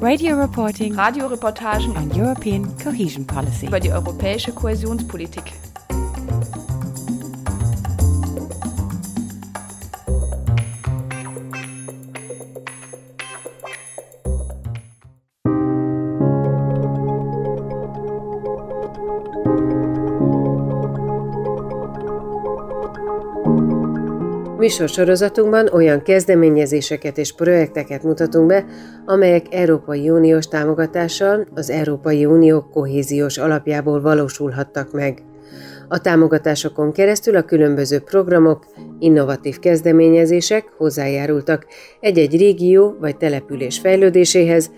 Radio reporting Radioreportagen on European cohesion policy. über die europäische Kohäsionspolitik. Műsorsorozatunkban olyan kezdeményezéseket és projekteket mutatunk be, amelyek Európai Uniós támogatással az Európai Unió kohéziós alapjából valósulhattak meg. A támogatásokon keresztül a különböző programok, innovatív kezdeményezések hozzájárultak egy-egy régió vagy település fejlődéséhez,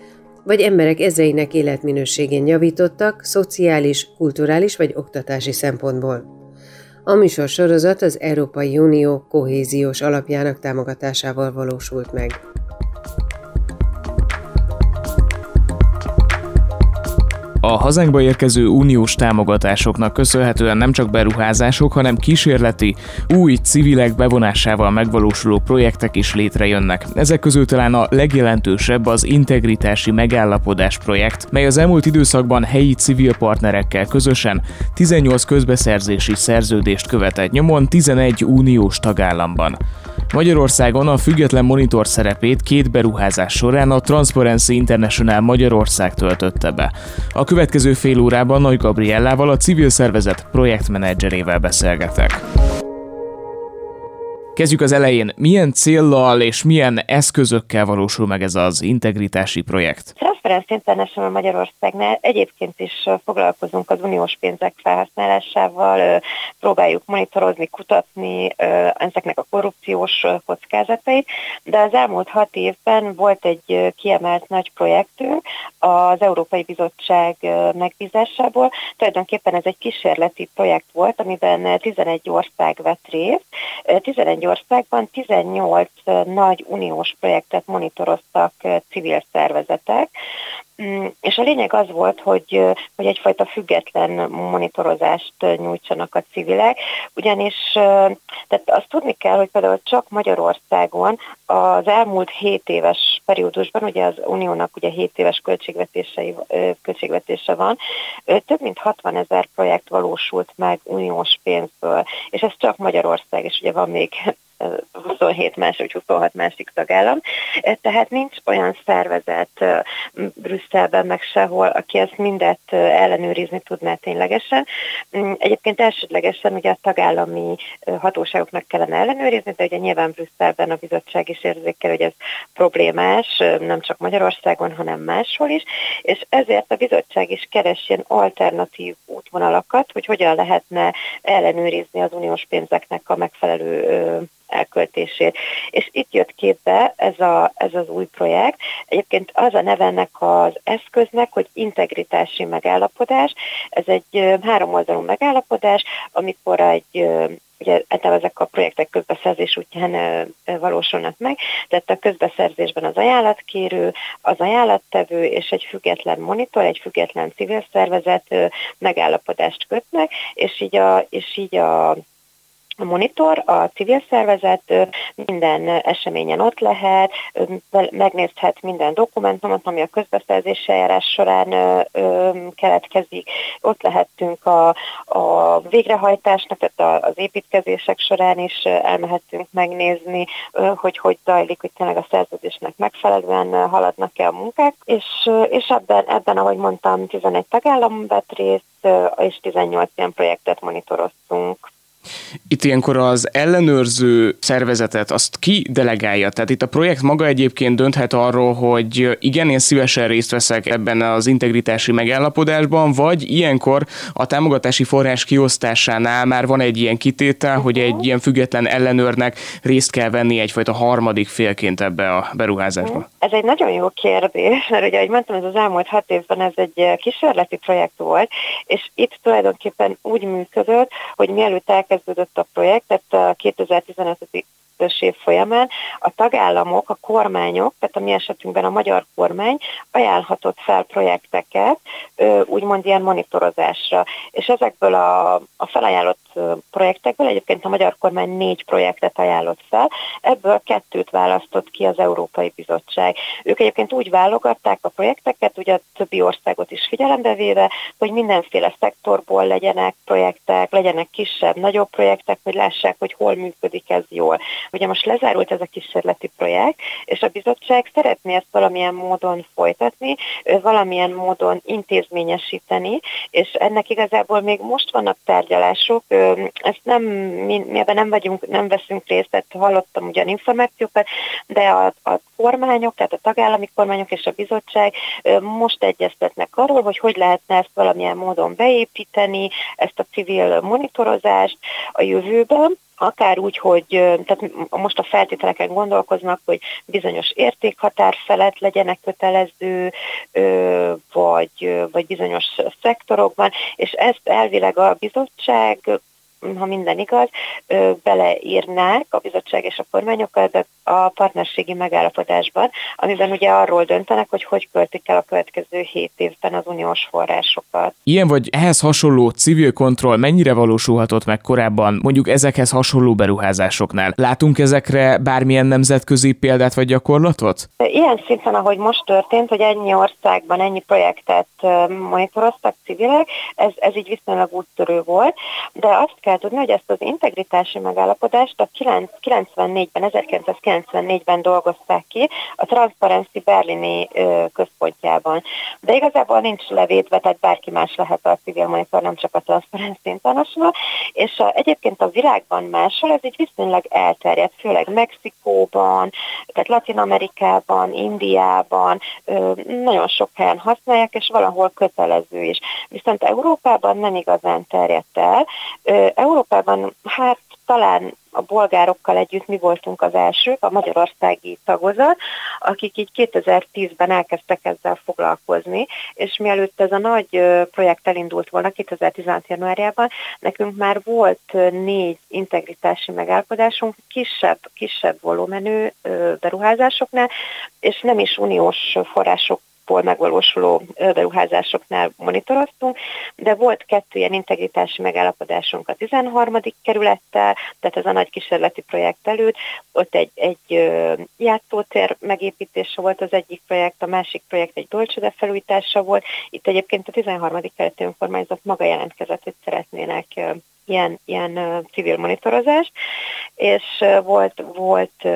vagy emberek ezreinek életminőségén javítottak szociális, kulturális vagy oktatási szempontból. A műsor sorozat az Európai Unió kohéziós alapjának támogatásával valósult meg. A hazánkba érkező uniós támogatásoknak köszönhetően nem csak beruházások, hanem kísérleti, új civilek bevonásával megvalósuló projektek is létrejönnek. Ezek közül talán a legjelentősebb az integritási megállapodás projekt, mely az elmúlt időszakban helyi civil partnerekkel közösen 18 közbeszerzési szerződést követett nyomon 11 uniós tagállamban. Magyarországon a független monitor szerepét két beruházás során a Transparency International Magyarország töltötte be. A következő fél órában Nagy Gabriellával a civil szervezet projektmenedzserével beszélgetek. Kezdjük az elején. Milyen céllal és milyen eszközökkel valósul meg ez az integritási projekt? Transparency International Magyarországnál egyébként is foglalkozunk az uniós pénzek felhasználásával, próbáljuk monitorozni, kutatni ezeknek a korrupciós kockázatait, de az elmúlt hat évben volt egy kiemelt nagy projektünk az Európai Bizottság megbízásából. Tulajdonképpen ez egy kísérleti projekt volt, amiben 11 ország vett részt. 11 országban 18 nagy uniós projektet monitoroztak civil szervezetek, és a lényeg az volt, hogy, hogy egyfajta független monitorozást nyújtsanak a civilek, ugyanis tehát azt tudni kell, hogy például csak Magyarországon az elmúlt 7 éves periódusban, ugye az Uniónak ugye 7 éves költségvetése van, több mint 60 ezer projekt valósult meg uniós pénzből, és ez csak Magyarország, és ugye van még 27 más vagy 26 másik tagállam. Tehát nincs olyan szervezet Brüsszelben meg sehol, aki ezt mindet ellenőrizni tudná ténylegesen. Egyébként elsődlegesen ugye a tagállami hatóságoknak kellene ellenőrizni, de ugye nyilván Brüsszelben a bizottság is érzékel, hogy ez problémás, nem csak Magyarországon, hanem máshol is, és ezért a bizottság is keres ilyen alternatív útvonalakat, hogy hogyan lehetne ellenőrizni az uniós pénzeknek a megfelelő elköltését. És itt jött képbe ez, a, ez az új projekt. Egyébként az a neve ennek az eszköznek, hogy integritási megállapodás. Ez egy háromoldalú megállapodás, amikor egy ugye ezek a projektek közbeszerzés útján valósulnak meg, tehát a közbeszerzésben az ajánlatkérő, az ajánlattevő és egy független monitor, egy független civil szervezet megállapodást kötnek, és így a, és így a a monitor, a civil szervezet minden eseményen ott lehet, megnézhet minden dokumentumot, ami a közbeszerzési eljárás során keletkezik. Ott lehettünk a, a végrehajtásnak, tehát az építkezések során is elmehetünk megnézni, hogy hogy zajlik, hogy tényleg a szerződésnek megfelelően haladnak-e a munkák, és, és ebben, ebben, ahogy mondtam, 11 tagállam vett részt, és 18 ilyen projektet monitoroztunk. Itt ilyenkor az ellenőrző szervezetet azt ki delegálja? Tehát itt a projekt maga egyébként dönthet arról, hogy igen, én szívesen részt veszek ebben az integritási megállapodásban, vagy ilyenkor a támogatási forrás kiosztásánál már van egy ilyen kitétel, hogy egy ilyen független ellenőrnek részt kell venni egyfajta harmadik félként ebbe a beruházásba. Ez egy nagyon jó kérdés, mert ugye, ahogy mondtam, ez az elmúlt hat évben ez egy kísérleti projekt volt, és itt tulajdonképpen úgy működött, hogy mielőtt kezdődött a projekt, tehát 2015 2022-es év folyamán a tagállamok, a kormányok, tehát a mi esetünkben a magyar kormány ajánlhatott fel projekteket, úgymond ilyen monitorozásra. És ezekből a, a felajánlott projektekből egyébként a magyar kormány négy projektet ajánlott fel, ebből kettőt választott ki az Európai Bizottság. Ők egyébként úgy válogatták a projekteket, ugye a többi országot is figyelembe véve, hogy mindenféle szektorból legyenek projektek, legyenek kisebb, nagyobb projektek, hogy lássák, hogy hol működik ez jól. Ugye most lezárult ez a kísérleti projekt, és a bizottság szeretné ezt valamilyen módon folytatni, valamilyen módon intézményesíteni, és ennek igazából még most vannak tárgyalások, ezt nem, mi, mi ebben nem vagyunk, nem veszünk részt, tehát hallottam ugyan információkat, de a, a kormányok, tehát a tagállami kormányok és a bizottság most egyeztetnek arról, hogy hogy lehetne ezt valamilyen módon beépíteni, ezt a civil monitorozást a jövőben, akár úgy, hogy tehát most a feltételeken gondolkoznak, hogy bizonyos értékhatár felett legyenek kötelező, vagy, vagy bizonyos szektorokban, és ezt elvileg a bizottság ha minden igaz, beleírnák a bizottság és a kormányokkal a partnerségi megállapodásban, amiben ugye arról döntenek, hogy hogy költik el a következő hét évben az uniós forrásokat. Ilyen vagy ehhez hasonló civil kontroll mennyire valósulhatott meg korábban, mondjuk ezekhez hasonló beruházásoknál? Látunk ezekre bármilyen nemzetközi példát vagy gyakorlatot? Ilyen szinten, ahogy most történt, hogy ennyi országban ennyi projektet monitoroztak civilek, ez, ez így viszonylag úttörő volt, de azt kell tudni, hogy ezt az integritási megállapodást a 94-ben, 1994-ben dolgozták ki a Transparency Berlini központjában. De igazából nincs levédve, tehát bárki más lehet a civil monitor, nem csak a Transparency International, és a, egyébként a világban máshol ez így viszonylag elterjedt, főleg Mexikóban, tehát Latin Amerikában, Indiában, nagyon sok helyen használják, és valahol kötelező is. Viszont Európában nem igazán terjedt el. Európában hát talán a bolgárokkal együtt mi voltunk az elsők, a magyarországi tagozat, akik így 2010-ben elkezdtek ezzel foglalkozni, és mielőtt ez a nagy projekt elindult volna 2016. januárjában, nekünk már volt négy integritási megállapodásunk, kisebb, kisebb volumenű beruházásoknál, és nem is uniós források alapból megvalósuló beruházásoknál monitoroztunk, de volt kettő ilyen integritási megállapodásunk a 13. kerülettel, tehát ez a nagy kísérleti projekt előtt, ott egy, egy játszótér megépítése volt az egyik projekt, a másik projekt egy dolcsode felújítása volt. Itt egyébként a 13. kerületi önkormányzat maga jelentkezett, hogy szeretnének ilyen, ilyen civil monitorozás, és volt, volt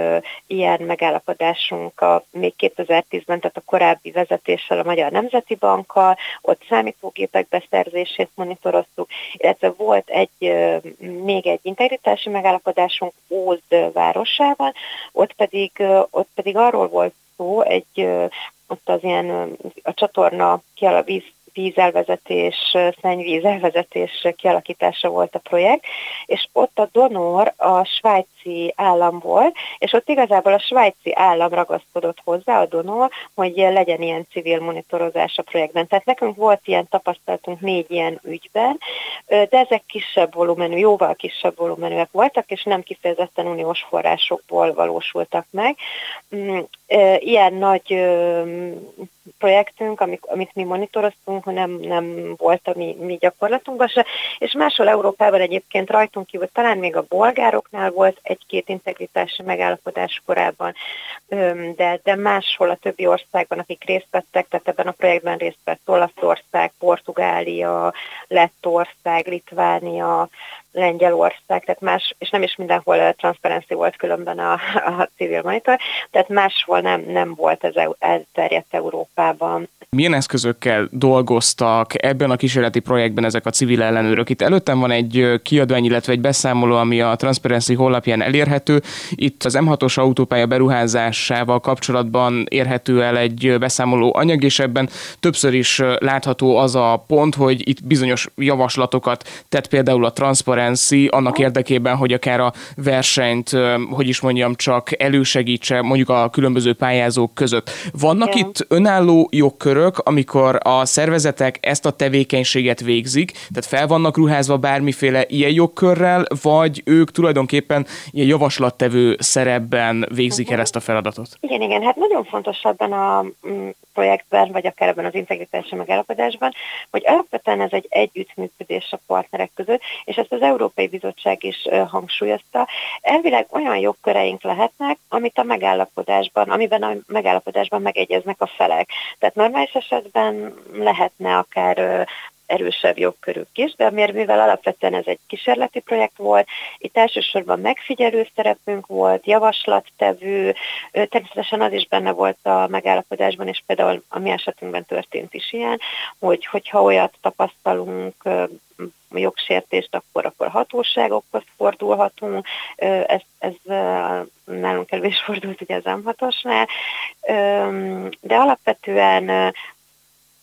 ilyen megállapodásunk a, még 2010-ben, tehát a korábbi vezetéssel, a Magyar Nemzeti Bankkal, ott számítógépek beszerzését monitoroztuk, illetve volt egy, még egy integritási megállapodásunk Ózd városában, ott pedig, ott pedig arról volt szó, egy ott az ilyen a csatorna víz vízelvezetés, szennyvízelvezetés kialakítása volt a projekt, és ott a donor a svájci állam volt, és ott igazából a svájci állam ragaszkodott hozzá, a donor, hogy legyen ilyen civil monitorozás a projektben. Tehát nekünk volt ilyen tapasztalatunk négy ilyen ügyben, de ezek kisebb volumenű, jóval kisebb volumenűek voltak, és nem kifejezetten uniós forrásokból valósultak meg. Mm, ilyen nagy projektünk, amik, amit mi monitoroztunk, nem, nem volt a mi, mi gyakorlatunkban se, és máshol Európában egyébként rajtunk kívül, talán még a bolgároknál volt egy-két integritási megállapodás korábban, de, de máshol a többi országban, akik részt vettek, tehát ebben a projektben részt vett Olaszország, Portugália, Lettország, Litvánia, Lengyelország, tehát más, és nem is mindenhol transzparency volt különben a, a civil monitor, tehát máshol nem, nem volt ez elterjedt Európában. Milyen eszközökkel dolgoztak ebben a kísérleti projektben ezek a civil ellenőrök? Itt előttem van egy kiadvány, illetve egy beszámoló, ami a Transparency honlapján elérhető. Itt az M6-os autópálya beruházásával kapcsolatban érhető el egy beszámoló anyag, és ebben többször is látható az a pont, hogy itt bizonyos javaslatokat tett például a Transparency annak érdekében, hogy akár a versenyt, hogy is mondjam, csak elősegítse mondjuk a különböző pályázók között. Vannak Igen. itt önálló jogkörök, amikor a szervezetek ezt a tevékenységet végzik, tehát fel vannak ruházva bármiféle ilyen jogkörrel, vagy ők tulajdonképpen ilyen javaslattevő szerepben végzik el ezt a feladatot? Igen, igen, hát nagyon fontos ebben a mm, projektben, vagy akár ebben az integritási megállapodásban, hogy alapvetően ez egy együttműködés a partnerek között, és ezt az Európai Bizottság is hangsúlyozta. Elvileg olyan jogköreink lehetnek, amit a megállapodásban, amiben a megállapodásban megegyeznek a felek. Tehát normális esetben lehetne akár erősebb jogkörük is, de miért, mivel alapvetően ez egy kísérleti projekt volt, itt elsősorban megfigyelő szerepünk volt, javaslattevő, természetesen az is benne volt a megállapodásban, és például a mi esetünkben történt is ilyen, hogy hogyha olyat tapasztalunk, jogsértést, akkor, akkor hatóságokhoz fordulhatunk. Ez, ez nálunk elő is fordult ugye az M6-osnál, de alapvetően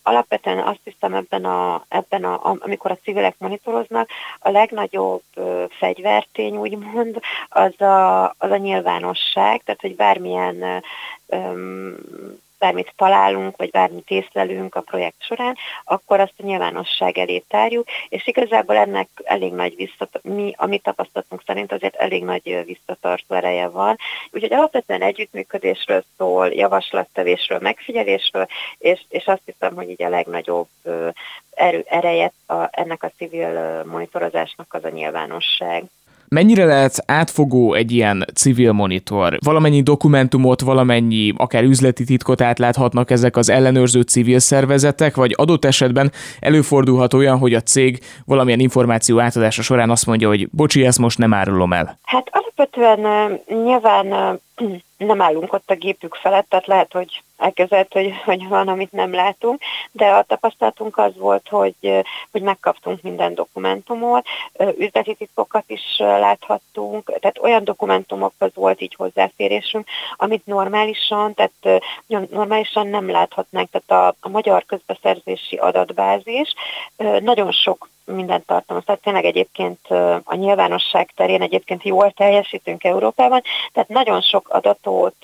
alapvetően azt hiszem ebben a, ebben a, amikor a civilek monitoroznak, a legnagyobb ö, fegyvertény úgymond az a, az a nyilvánosság, tehát hogy bármilyen ö, bármit találunk, vagy bármit észlelünk a projekt során, akkor azt a nyilvánosság elé tárjuk, és igazából ennek elég nagy visszatartó, mi, amit tapasztalatunk szerint azért elég nagy visszatartó ereje van. Úgyhogy alapvetően együttműködésről szól, javaslattevésről, megfigyelésről, és, és azt hiszem, hogy így a legnagyobb erő, ereje a, ennek a civil monitorozásnak az a nyilvánosság. Mennyire lehet átfogó egy ilyen civil monitor? Valamennyi dokumentumot, valamennyi akár üzleti titkot átláthatnak ezek az ellenőrző civil szervezetek, vagy adott esetben előfordulhat olyan, hogy a cég valamilyen információ átadása során azt mondja, hogy bocsi, ezt most nem árulom el. Hát alapvetően nyilván nem állunk ott a gépük felett, tehát lehet, hogy elkezdett, hogy, hogy van, amit nem látunk, de a tapasztalatunk az volt, hogy, hogy megkaptunk minden dokumentumot, üzleti titkokat is láthattunk, tehát olyan dokumentumokhoz volt így hozzáférésünk, amit normálisan, tehát normálisan nem láthatnánk, tehát a, a magyar közbeszerzési adatbázis nagyon sok mindent tartalmaz. Tehát tényleg egyébként a nyilvánosság terén egyébként jól teljesítünk Európában, tehát nagyon sok adatot,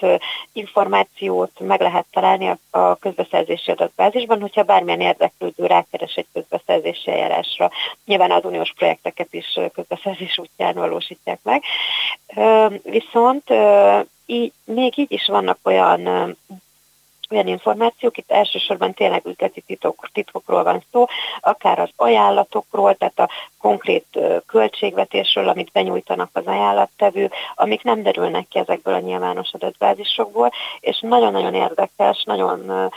információt meg lehet találni a közbeszerzési adatbázisban, hogyha bármilyen érdeklődő rákeres egy közbeszerzési eljárásra. Nyilván az uniós projekteket is közbeszerzés útján valósítják meg. Viszont így, még így is vannak olyan olyan információk, itt elsősorban tényleg üzleti titok, titkokról van szó, akár az ajánlatokról, tehát a konkrét költségvetésről, amit benyújtanak az ajánlattevő, amik nem derülnek ki ezekből a nyilvános adatbázisokból, és nagyon-nagyon érdekes, nagyon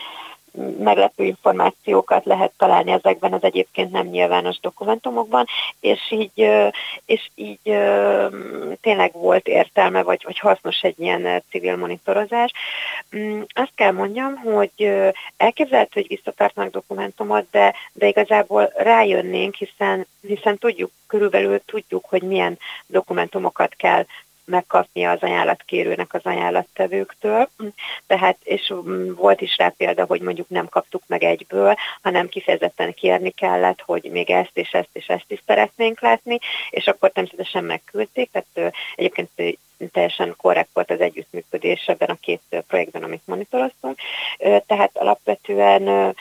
meglepő információkat lehet találni ezekben az egyébként nem nyilvános dokumentumokban, és így, és így tényleg volt értelme, vagy, vagy hasznos egy ilyen civil monitorozás. Mm, azt kell mondjam, hogy elképzelhető, hogy visszatartnak dokumentumot, de, de igazából rájönnénk, hiszen, hiszen tudjuk, körülbelül tudjuk, hogy milyen dokumentumokat kell megkapnia az ajánlatkérőnek az ajánlattevőktől. Tehát, és volt is rá példa, hogy mondjuk nem kaptuk meg egyből, hanem kifejezetten kérni kellett, hogy még ezt és ezt és ezt is szeretnénk látni, és akkor természetesen megküldték, tehát egyébként teljesen korrekt volt az együttműködés ebben a két projektben, amit monitoroztunk. Tehát alapvetően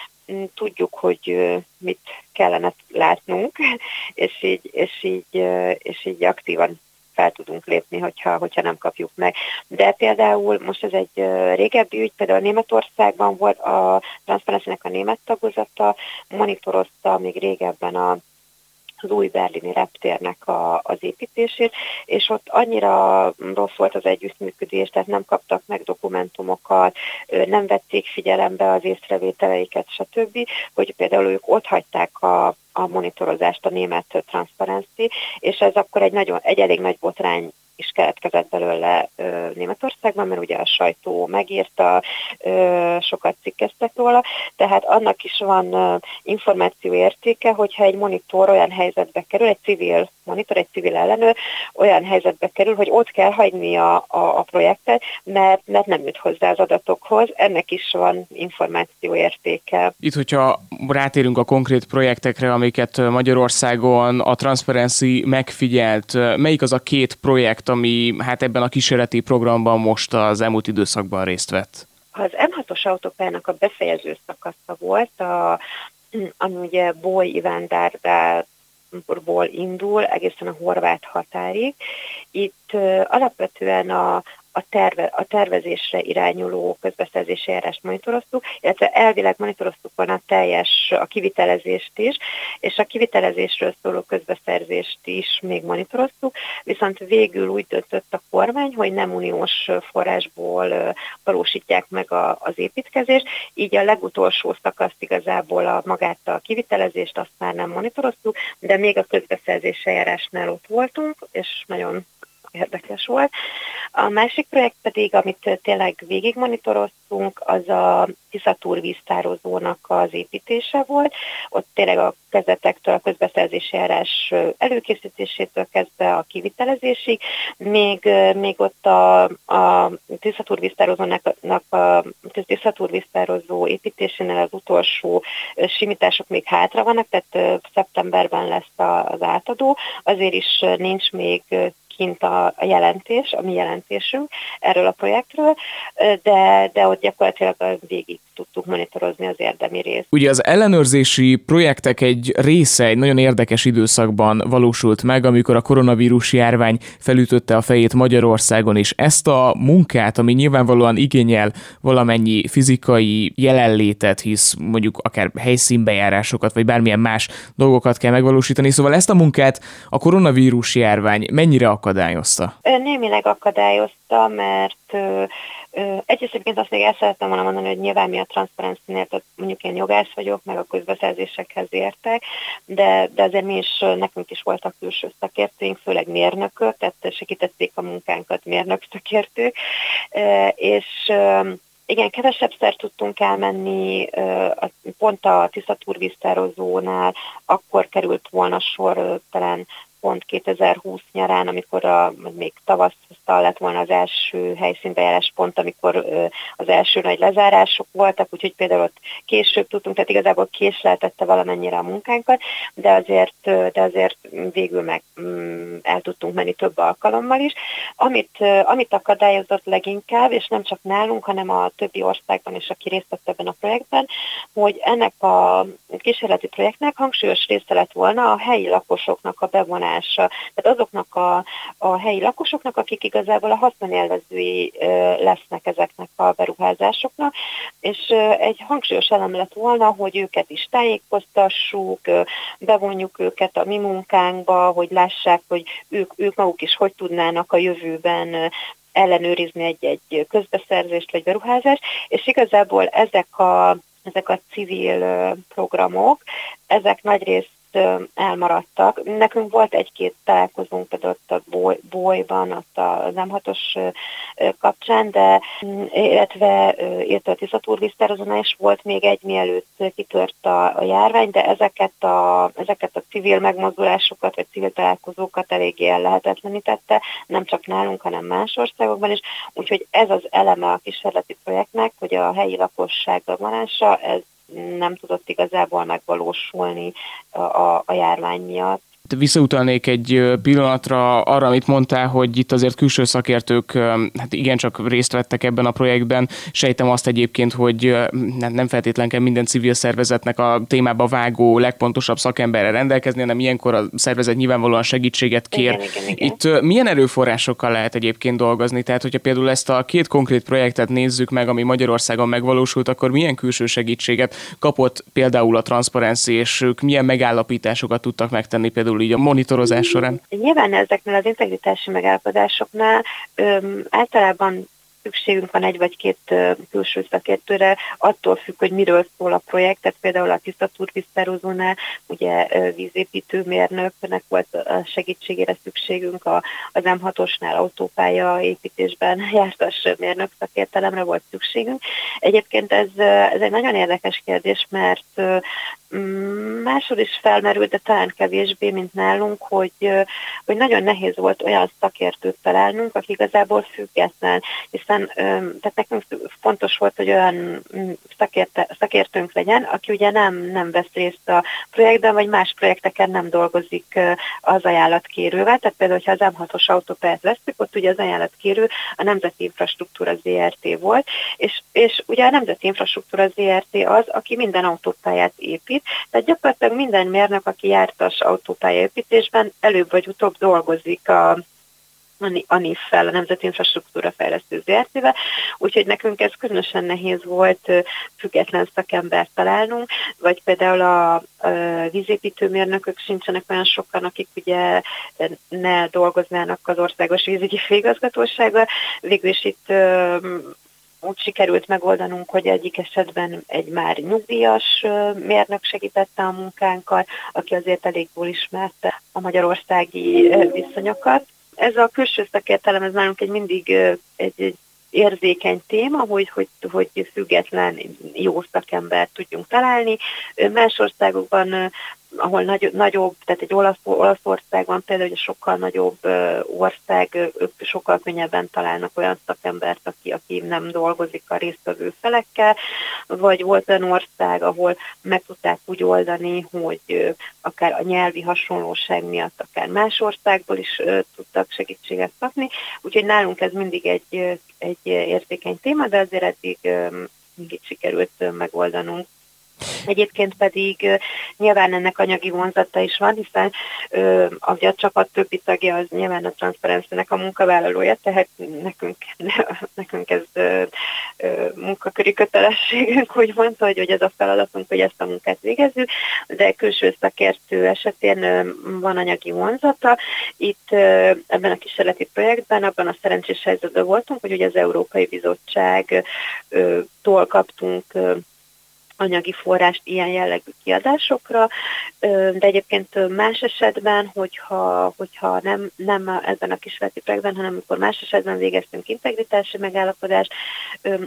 tudjuk, hogy mit kellene látnunk, és így, és így, és így aktívan fel tudunk lépni, hogyha, hogyha nem kapjuk meg. De például most ez egy régebbi ügy, például Németországban volt a transzparency a német tagozata, monitorozta még régebben a az új berlini reptérnek a, az építését, és ott annyira rossz volt az együttműködés, tehát nem kaptak meg dokumentumokat, nem vették figyelembe az észrevételeiket, stb., hogy például ők ott hagyták a a monitorozást a német Transparency, és ez akkor egy, nagyon, egy elég nagy botrány is keletkezett belőle ö, Németországban, mert ugye a sajtó megírta, ö, sokat cikkeztek róla, tehát annak is van ö, információ értéke, hogyha egy monitor olyan helyzetbe kerül, egy civil monitor, egy civil ellenőr olyan helyzetbe kerül, hogy ott kell hagyni a, a, a projektet, mert, mert nem jut hozzá az adatokhoz, ennek is van információ értéke. Itt, hogyha rátérünk a konkrét projektekre, amiket Magyarországon a Transparency megfigyelt, melyik az a két projekt, ami hát ebben a kísérleti programban most az elmúlt időszakban részt vett? Az M6-os autópályának a befejező szakasza volt, a, ami ugye Boly Ivándárdál indul egészen a horvát határig. Itt uh, alapvetően a, a, terve, a tervezésre irányuló közbeszerzési eljárást monitoroztuk, illetve elvileg monitoroztuk volna a teljes a kivitelezést is, és a kivitelezésről szóló közbeszerzést is még monitoroztuk, viszont végül úgy döntött a kormány, hogy nem uniós forrásból valósítják meg a, az építkezést, így a legutolsó szakaszt igazából a magát a kivitelezést azt már nem monitoroztuk, de még a közbeszerzési eljárásnál ott voltunk, és nagyon érdekes volt. A másik projekt pedig, amit tényleg végig monitoroztunk, az a Tiszatúr víztározónak az építése volt. Ott tényleg a kezdetektől, a közbeszerzési járás előkészítésétől kezdve a kivitelezésig, még, még ott a, a Tiszatúr víztározónak a Tiszatúr víztározó építésénél az utolsó simítások még hátra vannak, tehát szeptemberben lesz az átadó, azért is nincs még kint a, jelentés, a mi jelentésünk erről a projektről, de, de ott gyakorlatilag végig tudtuk monitorozni az érdemi részt. Ugye az ellenőrzési projektek egy része egy nagyon érdekes időszakban valósult meg, amikor a koronavírus járvány felütötte a fejét Magyarországon, és ezt a munkát, ami nyilvánvalóan igényel valamennyi fizikai jelenlétet, hisz mondjuk akár helyszínbejárásokat, vagy bármilyen más dolgokat kell megvalósítani, szóval ezt a munkát a koronavírus járvány mennyire akadályozta? Némileg akadályozta, mert Egyrészt egyébként azt még el szerettem volna mondani, hogy nyilván mi a transzparencinél, tehát mondjuk én jogász vagyok, meg a közbeszerzésekhez értek, de, de azért mi is, nekünk is voltak külső szakértőink, főleg mérnökök, tehát segítették a munkánkat mérnök szakértők, és igen, kevesebbszer tudtunk elmenni, pont a Tiszatúr víztározónál akkor került volna sor talán pont 2020 nyarán, amikor a, még tavasszal lett volna az első helyszínbejárás pont, amikor az első nagy lezárások voltak, úgyhogy például ott később tudtunk, tehát igazából késleltette valamennyire a munkánkat, de azért, de azért végül meg mm, el tudtunk menni több alkalommal is. Amit, amit akadályozott leginkább, és nem csak nálunk, hanem a többi országban is, aki részt vett ebben a projektben, hogy ennek a kísérleti projektnek hangsúlyos része lett volna a helyi lakosoknak a bevonása bevonása. Tehát azoknak a, a helyi lakosoknak, akik igazából a haszonélvezői lesznek ezeknek a beruházásoknak, és egy hangsúlyos elem lett volna, hogy őket is tájékoztassuk, bevonjuk őket a mi munkánkba, hogy lássák, hogy ők, ők maguk is hogy tudnának a jövőben ellenőrizni egy-egy közbeszerzést vagy beruházást, és igazából ezek a ezek a civil programok, ezek nagyrészt elmaradtak. Nekünk volt egy-két találkozónk például ott a boly, bolyban, ott a nem hatos kapcsán, de mm, illetve illetve a Tiszatúr is volt még egy, mielőtt kitört a, a járvány, de ezeket a, ezeket a civil megmozdulásokat, vagy civil találkozókat eléggé ellehetetlenítette, nem csak nálunk, hanem más országokban is. Úgyhogy ez az eleme a kísérleti projektnek, hogy a helyi lakosság bevonása, ez nem tudott igazából megvalósulni a, a, járvány miatt visszautalnék egy pillanatra arra, amit mondtál, hogy itt azért külső szakértők hát igencsak részt vettek ebben a projektben. Sejtem azt egyébként, hogy nem feltétlen kell minden civil szervezetnek a témába vágó legpontosabb szakemberre rendelkezni, hanem ilyenkor a szervezet nyilvánvalóan segítséget kér. Igen, igen, igen. Itt milyen erőforrásokkal lehet egyébként dolgozni? Tehát, hogyha például ezt a két konkrét projektet nézzük meg, ami Magyarországon megvalósult, akkor milyen külső segítséget kapott például a Transparency, és ők milyen megállapításokat tudtak megtenni például így a monitorozás során? Nyilván ezeknél az integritási megállapodásoknál öm, általában szükségünk van egy vagy két külső szakértőre, attól függ, hogy miről szól a projekt, tehát például a tiszta turbisztározónál ugye vízépítőmérnöknek volt a segítségére szükségünk, a, az M6-osnál autópálya építésben jártas mérnök szakértelemre volt szükségünk. Egyébként ez, ez egy nagyon érdekes kérdés, mert máshol is felmerült, de talán kevésbé, mint nálunk, hogy, hogy nagyon nehéz volt olyan szakértőt találnunk, aki igazából független, hiszen tehát nekünk fontos volt, hogy olyan mm, szakérte, szakértőnk legyen, aki ugye nem, nem vesz részt a projektben, vagy más projekteken nem dolgozik az ajánlatkérővel, tehát például, ha az M6-os autópályát vesztük, ott ugye az ajánlatkérő a Nemzeti Infrastruktúra ZRT volt, és, és ugye a Nemzeti Infrastruktúra ZRT az, aki minden autópályát épít, tehát gyakorlatilag minden mérnök, aki jártas autópályaépítésben, előbb vagy utóbb dolgozik a a NIF-fel, a Nemzeti Infrastruktúra Fejlesztő ZRT-vel, úgyhogy nekünk ez különösen nehéz volt független szakembert találnunk, vagy például a, a vízépítőmérnökök sincsenek olyan sokan, akik ugye ne dolgoznának az országos vízügyi főigazgatósággal. Végül is itt úgy sikerült megoldanunk, hogy egyik esetben egy már nyugdíjas mérnök segítette a munkánkkal, aki azért elég jól ismerte a magyarországi viszonyokat. Ez a külső szakértelem, ez nálunk egy mindig egy, egy érzékeny téma, hogy, hogy, hogy független jó szakembert tudjunk találni. Más országokban ahol nagy, nagyobb, tehát egy Olasz, Olaszország van például, hogy sokkal nagyobb ország, ők sokkal könnyebben találnak olyan szakembert, aki, aki nem dolgozik a résztvevő felekkel, vagy volt olyan ország, ahol meg tudták úgy oldani, hogy akár a nyelvi hasonlóság miatt, akár más országból is tudtak segítséget kapni, úgyhogy nálunk ez mindig egy, egy érzékeny téma, de azért eddig mindig sikerült megoldanunk Egyébként pedig nyilván ennek anyagi vonzata is van, hiszen ö, a csapat többi tagja az nyilván a transzparenciának a munkavállalója, tehát nekünk, nekünk ez munkaköri kötelességünk, hogy mondta, hogy, hogy ez a feladatunk, hogy ezt a munkát végezzük, de külső szakértő esetén van anyagi vonzata. Itt ebben a kísérleti projektben abban a szerencsés helyzetben voltunk, hogy ugye az Európai Bizottság ö, tól kaptunk anyagi forrást ilyen jellegű kiadásokra, de egyébként más esetben, hogyha, hogyha nem, nem ebben a kísérleti projektben, hanem amikor más esetben végeztünk integritási megállapodást,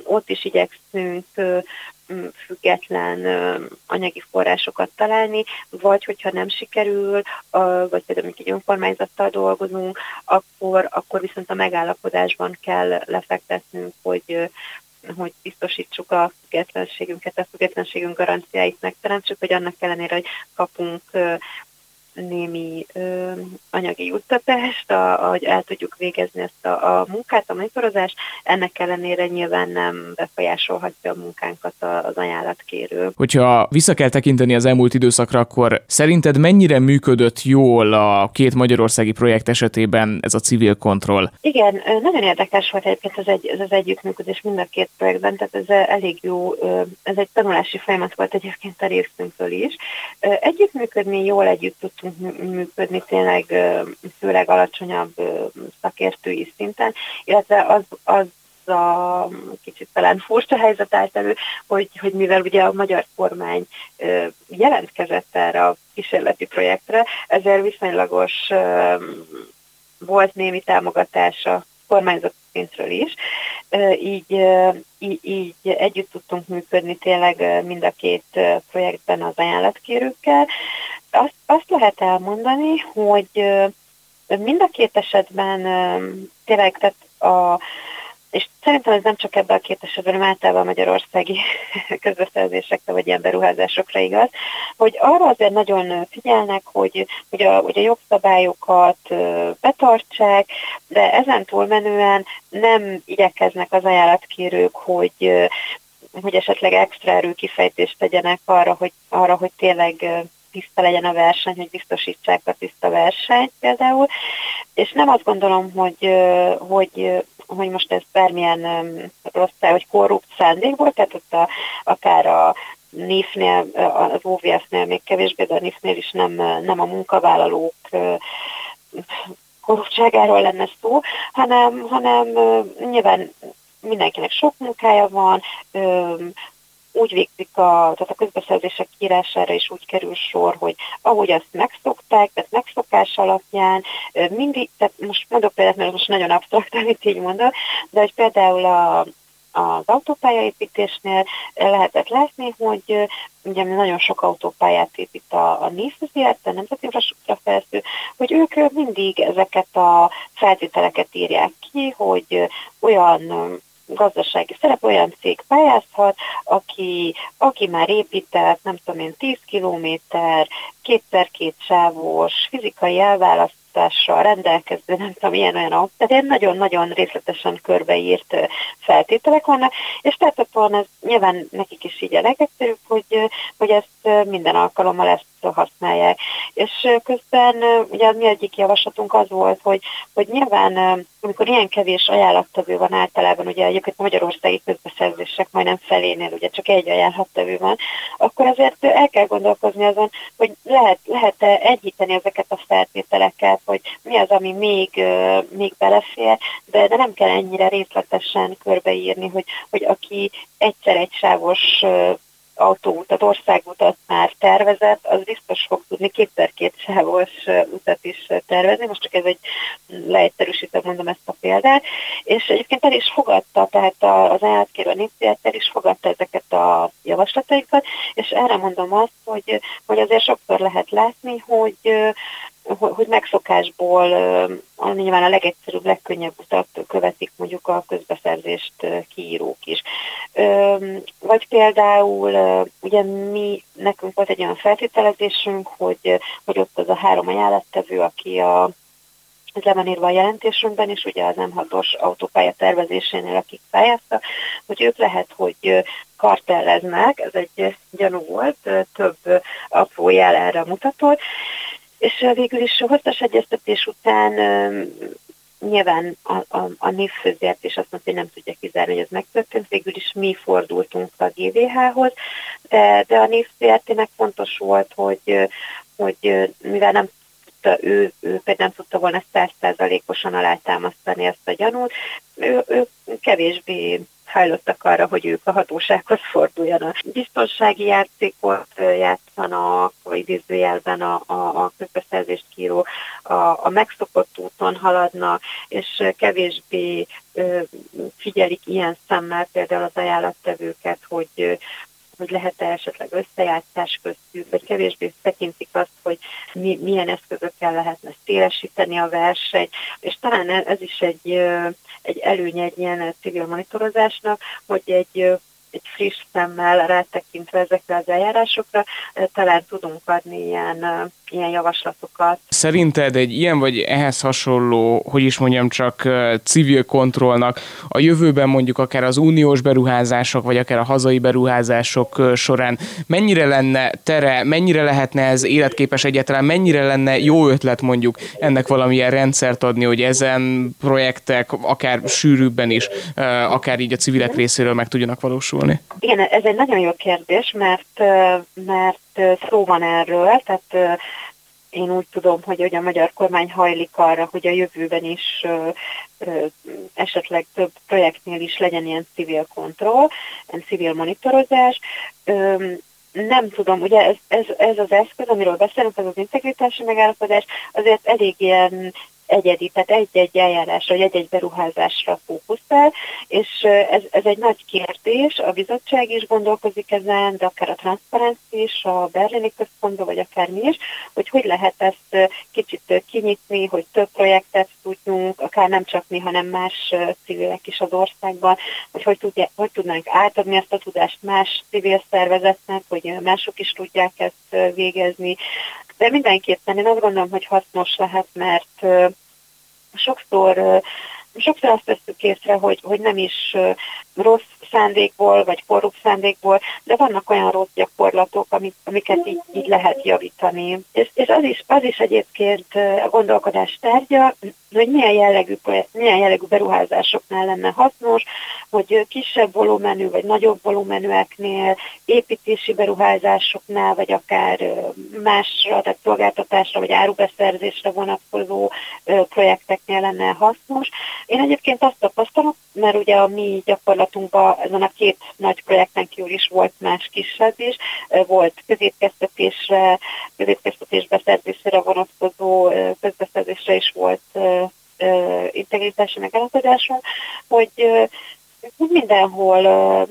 ott is igyekszünk független anyagi forrásokat találni, vagy hogyha nem sikerül, vagy például egy önkormányzattal dolgozunk, akkor, akkor viszont a megállapodásban kell lefektetnünk, hogy, hogy biztosítsuk a függetlenségünket, a függetlenségünk garanciáit megteremtsük, hogy annak ellenére, hogy kapunk némi ö, anyagi juttatást, a, hogy el tudjuk végezni ezt a, a munkát, a monitorozást, ennek ellenére nyilván nem befolyásolhatja a munkánkat az ajánlatkérő. Hogyha vissza kell tekinteni az elmúlt időszakra, akkor szerinted mennyire működött jól a két magyarországi projekt esetében ez a civil kontroll? Igen, nagyon érdekes volt egyébként ez, egy, ez az együttműködés mind a két projektben, tehát ez elég jó, ez egy tanulási folyamat volt egyébként a részünkről is. Együttműködni jól együtt tudtunk működni tényleg főleg alacsonyabb szakértői szinten, illetve az, az a kicsit talán furcsa helyzet állt elő, hogy, hogy mivel ugye a magyar kormány jelentkezett erre a kísérleti projektre, ezért viszonylagos volt némi támogatása kormányzat szintről is. Így, így, így együtt tudtunk működni tényleg mind a két projektben az ajánlatkérőkkel azt, azt lehet elmondani, hogy mind a két esetben tényleg, tehát a, és szerintem ez nem csak ebben a két esetben, hanem általában magyarországi közbeszerzésekre vagy ilyen beruházásokra igaz, hogy arra azért nagyon figyelnek, hogy, hogy, a, hogy a jogszabályokat betartsák, de ezen túlmenően nem igyekeznek az ajánlatkérők, hogy hogy esetleg extra erőkifejtést tegyenek arra, hogy, arra, hogy tényleg tiszta legyen a verseny, hogy biztosítsák a tiszta versenyt például, és nem azt gondolom, hogy, hogy, hogy most ez bármilyen rossz, vagy korrupt szándékból, tehát ott a, akár a NIF-nél, az OVS-nél még kevésbé, de a NIF-nél is nem, nem a munkavállalók korruptságáról lenne szó, hanem, hanem nyilván mindenkinek sok munkája van, úgy végzik a, tehát a közbeszerzések írására is úgy kerül sor, hogy ahogy azt megszokták, tehát megszokás alapján, mindig, tehát most mondok példát, mert most nagyon absztrakt, amit így mondok, de hogy például a, az autópályaépítésnél lehetett látni, hogy ugye nagyon sok autópályát épít a, a NIF a Nemzeti Infrastruktúra Fejlesztő, hogy ők mindig ezeket a feltételeket írják ki, hogy olyan gazdasági szerep olyan cég pályázhat, aki, aki már épített, nem tudom én, 10 kilométer, kétszer-két sávos fizikai elválaszt támogatással rendelkező, nem tudom, ilyen olyan autó. Tehát ilyen nagyon-nagyon részletesen körbeírt feltételek vannak, és tehát ez nyilván nekik is így a legegyszerűbb, hogy, hogy ezt minden alkalommal ezt használják. És közben ugye mi egyik javaslatunk az volt, hogy, hogy nyilván amikor ilyen kevés ajánlattevő van általában, ugye egyébként magyarországi közbeszerzések majdnem felénél ugye csak egy ajánlattevő van, akkor azért el kell gondolkozni azon, hogy lehet, lehet-e egyíteni ezeket a feltételeket, hogy mi az, ami még, még belefér, de, de nem kell ennyire részletesen körbeírni, hogy, hogy aki egyszer egy sávos autóutat, országutat már tervezett, az biztos fog tudni kétszer-két sávos utat is tervezni. Most csak ez egy leegyszerűsítve mondom ezt a példát. És egyébként el is fogadta, tehát az állatkérő népzélet el is fogadta ezeket a javaslataikat, és erre mondom azt, hogy, hogy azért sokszor lehet látni, hogy hogy megszokásból nyilván a legegyszerűbb, legkönnyebb utat követik mondjuk a közbeszerzést kiírók is. Vagy például ugye mi, nekünk volt egy olyan feltételezésünk, hogy, hogy ott az a három ajánlattevő, aki a ez le van írva a jelentésünkben is, ugye az M6-os autópálya tervezésénél, akik pályáztak, hogy ők lehet, hogy kartelleznek, ez egy gyanú volt, több apró jel erre mutatott, és végül is hosszas egyeztetés után nyilván a, a, a NIF főzért is azt mondta, hogy nem tudja kizárni, hogy ez megtörtént. Végül is mi fordultunk a GVH-hoz, de, de a NIF nek fontos volt, hogy, hogy mivel nem tudta, ő, ő például nem tudta volna százszázalékosan alátámasztani ezt a gyanút, ő, ő kevésbé hajlottak arra, hogy ők a hatósághoz forduljanak. Biztonsági játékot játszanak, vagy idézőjelben a, a, a közbeszerzést kíró, a, a megszokott úton haladnak, és kevésbé figyelik ilyen szemmel például az ajánlattevőket, hogy, hogy lehet-e esetleg összejátszás köztük, vagy kevésbé tekintik azt, hogy mi, milyen eszközökkel lehetne szélesíteni a verseny, és talán ez is egy, egy előnye egy ilyen civil monitorozásnak, hogy egy egy friss szemmel rátekintve ezekre az eljárásokra, talán tudunk adni ilyen, ilyen javaslatokat. Szerinted egy ilyen vagy ehhez hasonló, hogy is mondjam, csak civil kontrollnak a jövőben mondjuk akár az uniós beruházások, vagy akár a hazai beruházások során mennyire lenne tere, mennyire lehetne ez életképes egyáltalán, mennyire lenne jó ötlet mondjuk ennek valamilyen rendszert adni, hogy ezen projektek akár sűrűbben is, akár így a civilek részéről meg tudjanak valósulni? Igen, ez egy nagyon jó kérdés, mert, mert szó van erről, tehát én úgy tudom, hogy, hogy a magyar kormány hajlik arra, hogy a jövőben is ö, ö, esetleg több projektnél is legyen ilyen civil kontroll, civil monitorozás. Ö, nem tudom, ugye ez, ez, ez az eszköz, amiről beszélünk, ez az integritási megállapodás, azért elég ilyen egyedi, tehát egy-egy eljárásra, vagy egy-egy beruházásra fókuszál, és ez, ez egy nagy kérdés, a bizottság is gondolkozik ezen, de akár a transzparency is, a berlini központban, vagy akár mi is, hogy hogy lehet ezt kicsit kinyitni, hogy több projektet tudjunk, akár nem csak mi, hanem más civilek is az országban, hogy hogy, tudja, hogy tudnánk átadni ezt a tudást más civil szervezetnek, hogy mások is tudják ezt végezni, de mindenképpen én azt gondolom, hogy hasznos lehet, mert sokszor sokszor azt veszük észre, hogy, hogy nem is rossz szándékból, vagy korrupt szándékból, de vannak olyan rossz gyakorlatok, amik, amiket így, így lehet javítani. És, és az, is, az is egyébként a gondolkodás tárgya, hogy milyen jellegű, milyen jellegű beruházásoknál lenne hasznos, hogy kisebb volumenű vagy nagyobb volumenűeknél, építési beruházásoknál, vagy akár másra, tehát szolgáltatásra vagy árubeszerzésre vonatkozó projekteknél lenne hasznos. Én egyébként azt tapasztalom, mert ugye a mi gyakorlatunkban ezen a két nagy projekten kívül is volt más kisebb is, volt középkeztetésre, középkeztetés beszerzésére vonatkozó közbeszerzésre is volt integritási megállapodásunk, hogy mindenhol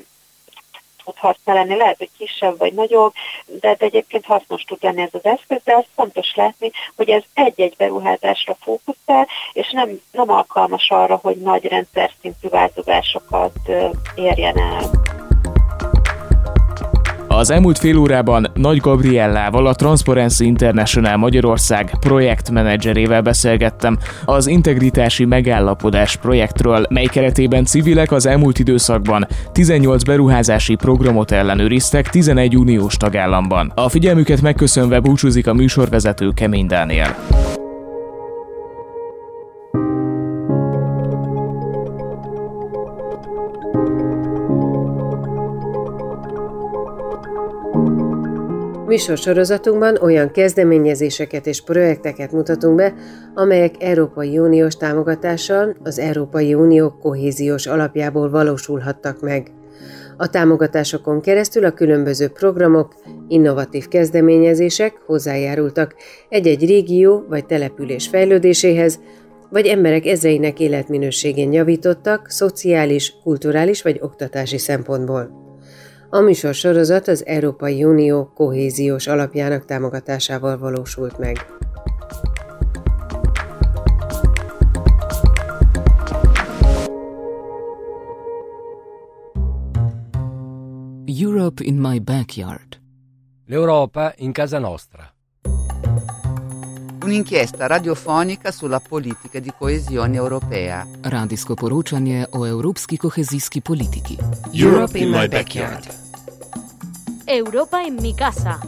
tud haszna lenni, lehet, hogy kisebb vagy nagyobb, de, egyébként hasznos tud lenni ez az eszköz, de az fontos látni, hogy ez egy-egy beruházásra fókuszál, és nem, nem alkalmas arra, hogy nagy rendszer szintű változásokat érjen el. Az elmúlt fél órában Nagy Gabriellával, a Transparency International Magyarország projektmenedzserével beszélgettem az integritási megállapodás projektről, mely keretében civilek az elmúlt időszakban 18 beruházási programot ellenőriztek 11 uniós tagállamban. A figyelmüket megköszönve búcsúzik a műsorvezető Kemény Dániel. Műsorsorozatunkban olyan kezdeményezéseket és projekteket mutatunk be, amelyek Európai Uniós támogatással az Európai Unió kohéziós alapjából valósulhattak meg. A támogatásokon keresztül a különböző programok, innovatív kezdeményezések hozzájárultak egy-egy régió vagy település fejlődéséhez, vagy emberek ezreinek életminőségén javítottak szociális, kulturális vagy oktatási szempontból. A műsor sorozat az Európai Unió kohéziós alapjának támogatásával valósult meg. Europe in my backyard. L'Europa in casa nostra. Un'inchiesta radiofonica sulla politica di coesione europea. Radijsko poročanje o evropski kohezijski politiki. Europe in my backyard. Europa en mi casa.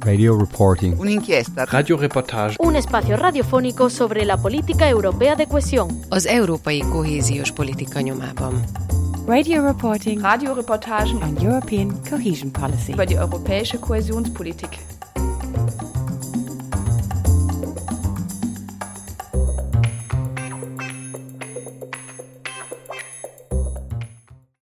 Radio reporting. Un'inchiesta. Radioreportage. Un espacio radiofónico sobre la política europea de cohesión. Az európai kohéziós politika nyomában. Radio reporting. Radioreportagen on European cohesion policy. über die europäische Kohäsionspolitik.